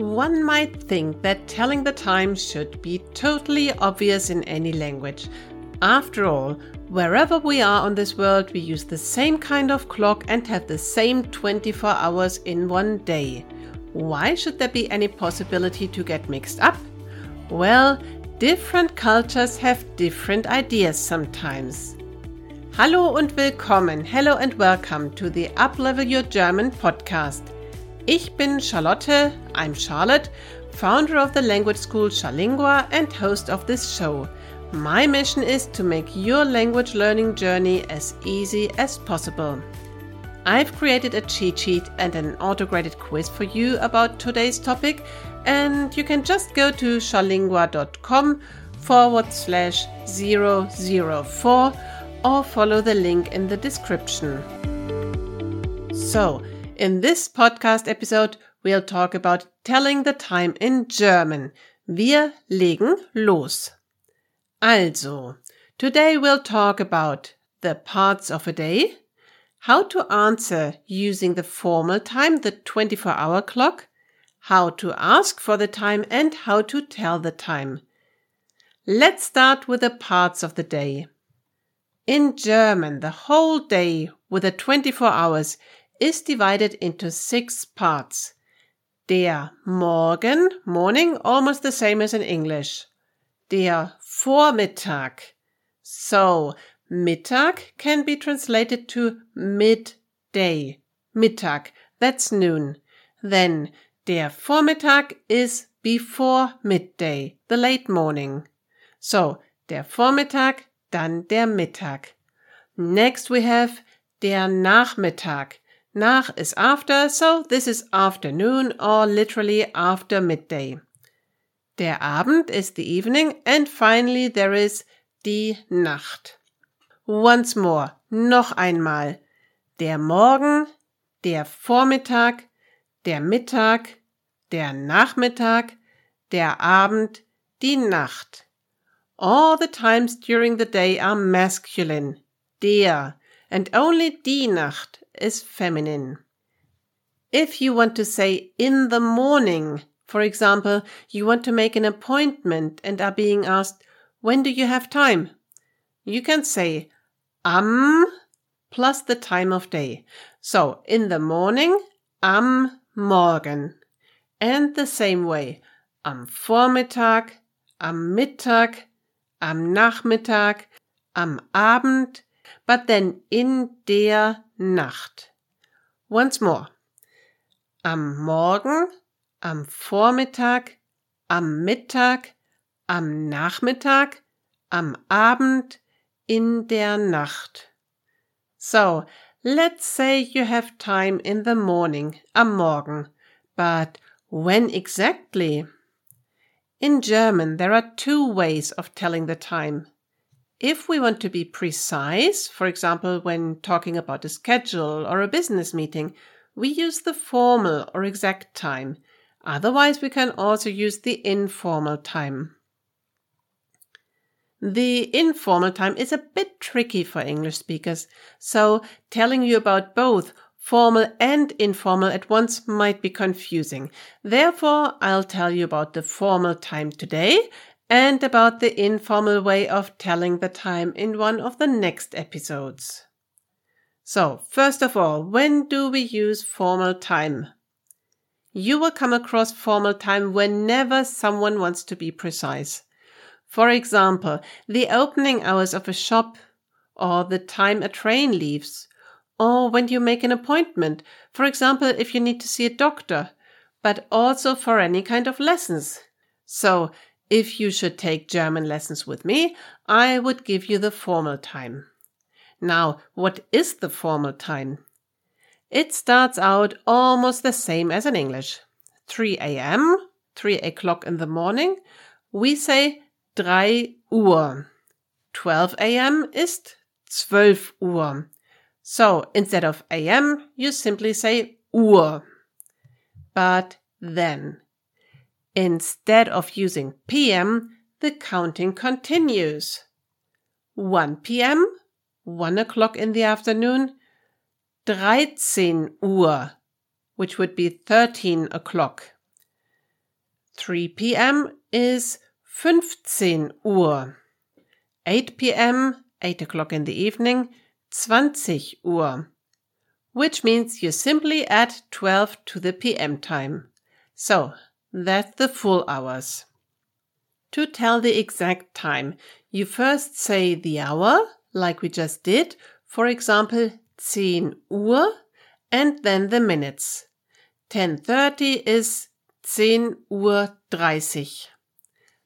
One might think that telling the time should be totally obvious in any language. After all, wherever we are on this world, we use the same kind of clock and have the same 24 hours in one day. Why should there be any possibility to get mixed up? Well, different cultures have different ideas sometimes. Hallo und willkommen, hello and welcome to the Uplevel Your German podcast. Ich bin Charlotte, I'm Charlotte, founder of the language school Charlingua and host of this show. My mission is to make your language learning journey as easy as possible. I've created a cheat sheet and an auto-graded quiz for you about today's topic, and you can just go to charlingua.com forward slash 004 or follow the link in the description. So, in this podcast episode, we'll talk about telling the time in German. Wir legen los. Also, today we'll talk about the parts of a day, how to answer using the formal time, the 24 hour clock, how to ask for the time, and how to tell the time. Let's start with the parts of the day. In German, the whole day with the 24 hours is divided into six parts. Der Morgen, morning, almost the same as in English. Der Vormittag. So, Mittag can be translated to midday. Mittag, that's noon. Then, der Vormittag is before midday, the late morning. So, der Vormittag, dann der Mittag. Next we have der Nachmittag. Nach is after, so this is afternoon or literally after midday. Der Abend is the evening and finally there is die Nacht. Once more, noch einmal. Der Morgen, der Vormittag, der Mittag, der Nachmittag, der Abend, die Nacht. All the times during the day are masculine. Der and only die Nacht is feminine. If you want to say in the morning, for example, you want to make an appointment and are being asked, when do you have time? You can say am plus the time of day. So in the morning, am Morgen. And the same way, am Vormittag, am Mittag, am Nachmittag, am Abend, but then in der Nacht. Once more. Am Morgen, am Vormittag, am Mittag, am Nachmittag, am Abend, in der Nacht. So, let's say you have time in the morning, am Morgen, but when exactly? In German, there are two ways of telling the time. If we want to be precise, for example, when talking about a schedule or a business meeting, we use the formal or exact time. Otherwise, we can also use the informal time. The informal time is a bit tricky for English speakers, so telling you about both formal and informal at once might be confusing. Therefore, I'll tell you about the formal time today and about the informal way of telling the time in one of the next episodes. So, first of all, when do we use formal time? You will come across formal time whenever someone wants to be precise. For example, the opening hours of a shop, or the time a train leaves, or when you make an appointment, for example, if you need to see a doctor, but also for any kind of lessons. So, if you should take German lessons with me, I would give you the formal time. Now, what is the formal time? It starts out almost the same as in English. 3 a.m., 3 o'clock in the morning. We say 3 Uhr. 12 a.m. ist 12 Uhr. So instead of a.m., you simply say Uhr. But then Instead of using PM, the counting continues. 1 p.m., 1 o'clock in the afternoon, 13 Uhr, which would be 13 o'clock. 3 p.m. is 15 Uhr. 8 p.m., 8 o'clock in the evening, 20 Uhr. Which means you simply add 12 to the PM time. So, that's the full hours. To tell the exact time, you first say the hour, like we just did, for example, 10 Uhr, and then the minutes. 10.30 is 10 Uhr 30.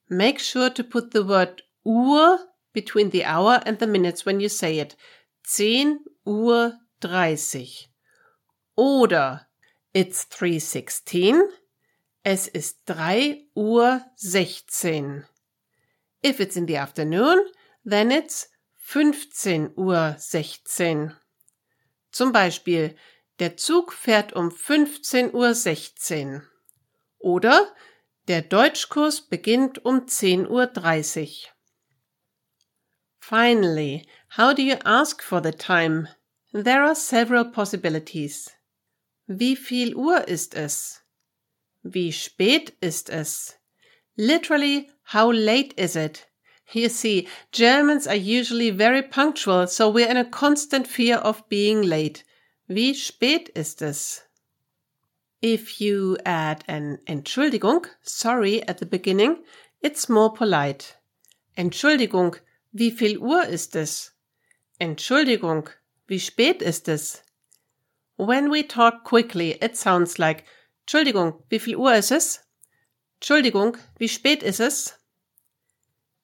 Make sure to put the word Uhr between the hour and the minutes when you say it. 10 Uhr 30. Oder it's 3.16. Es ist 3 Uhr 16. If it's in the afternoon, then it's 15 Uhr 16. Zum Beispiel, der Zug fährt um 15 Uhr 16. Oder der Deutschkurs beginnt um 10 Uhr 30. Finally, how do you ask for the time? There are several possibilities. Wie viel Uhr ist es? Wie spät ist es? Literally, how late is it? You see, Germans are usually very punctual, so we're in a constant fear of being late. Wie spät ist es? If you add an Entschuldigung, sorry, at the beginning, it's more polite. Entschuldigung, wie viel Uhr ist es? Entschuldigung, wie spät ist es? When we talk quickly, it sounds like Entschuldigung, wie viel Uhr ist es? Entschuldigung, wie spät ist es?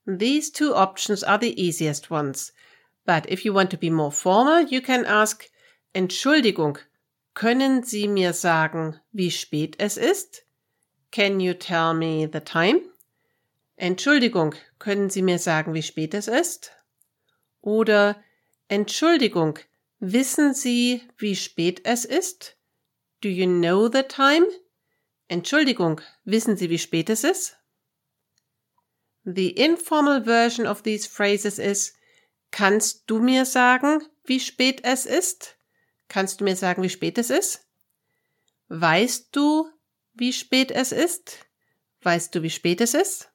These two options are the easiest ones. But if you want to be more formal, you can ask Entschuldigung, können Sie mir sagen, wie spät es ist? Can you tell me the time? Entschuldigung, können Sie mir sagen, wie spät es ist? Oder Entschuldigung, wissen Sie, wie spät es ist? Do you know the time? Entschuldigung, wissen Sie, wie spät es ist? The informal version of these phrases is Kannst du mir sagen, wie spät es ist? Kannst du mir sagen, wie spät es ist? Weißt du, wie spät es ist? Weißt du, wie spät es ist?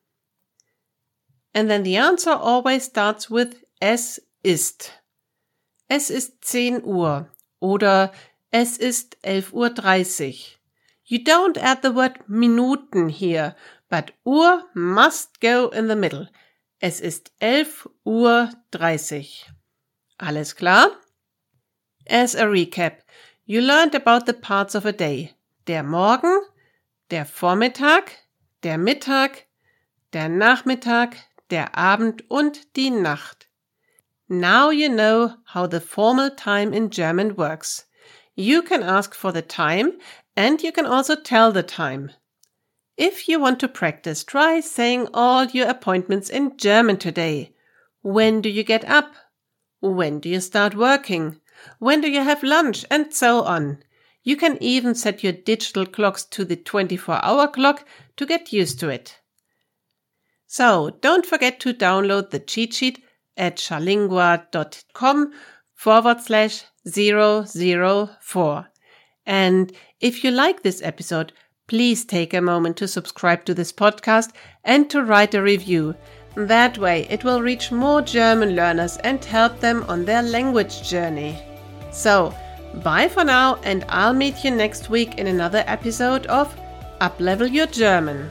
And then the answer always starts with es ist. Es ist 10 Uhr oder Es ist 11.30 Uhr. You don't add the word Minuten here, but Uhr must go in the middle. Es ist 11.30 Uhr. Alles klar? As a recap, you learned about the parts of a day. Der Morgen, der Vormittag, der Mittag, der Nachmittag, der Abend und die Nacht. Now you know how the formal time in German works. You can ask for the time and you can also tell the time. If you want to practice, try saying all your appointments in German today. When do you get up? When do you start working? When do you have lunch? And so on. You can even set your digital clocks to the 24 hour clock to get used to it. So don't forget to download the cheat sheet at charlingua.com forward slash 004. And if you like this episode, please take a moment to subscribe to this podcast and to write a review. That way, it will reach more German learners and help them on their language journey. So, bye for now, and I'll meet you next week in another episode of Uplevel Your German.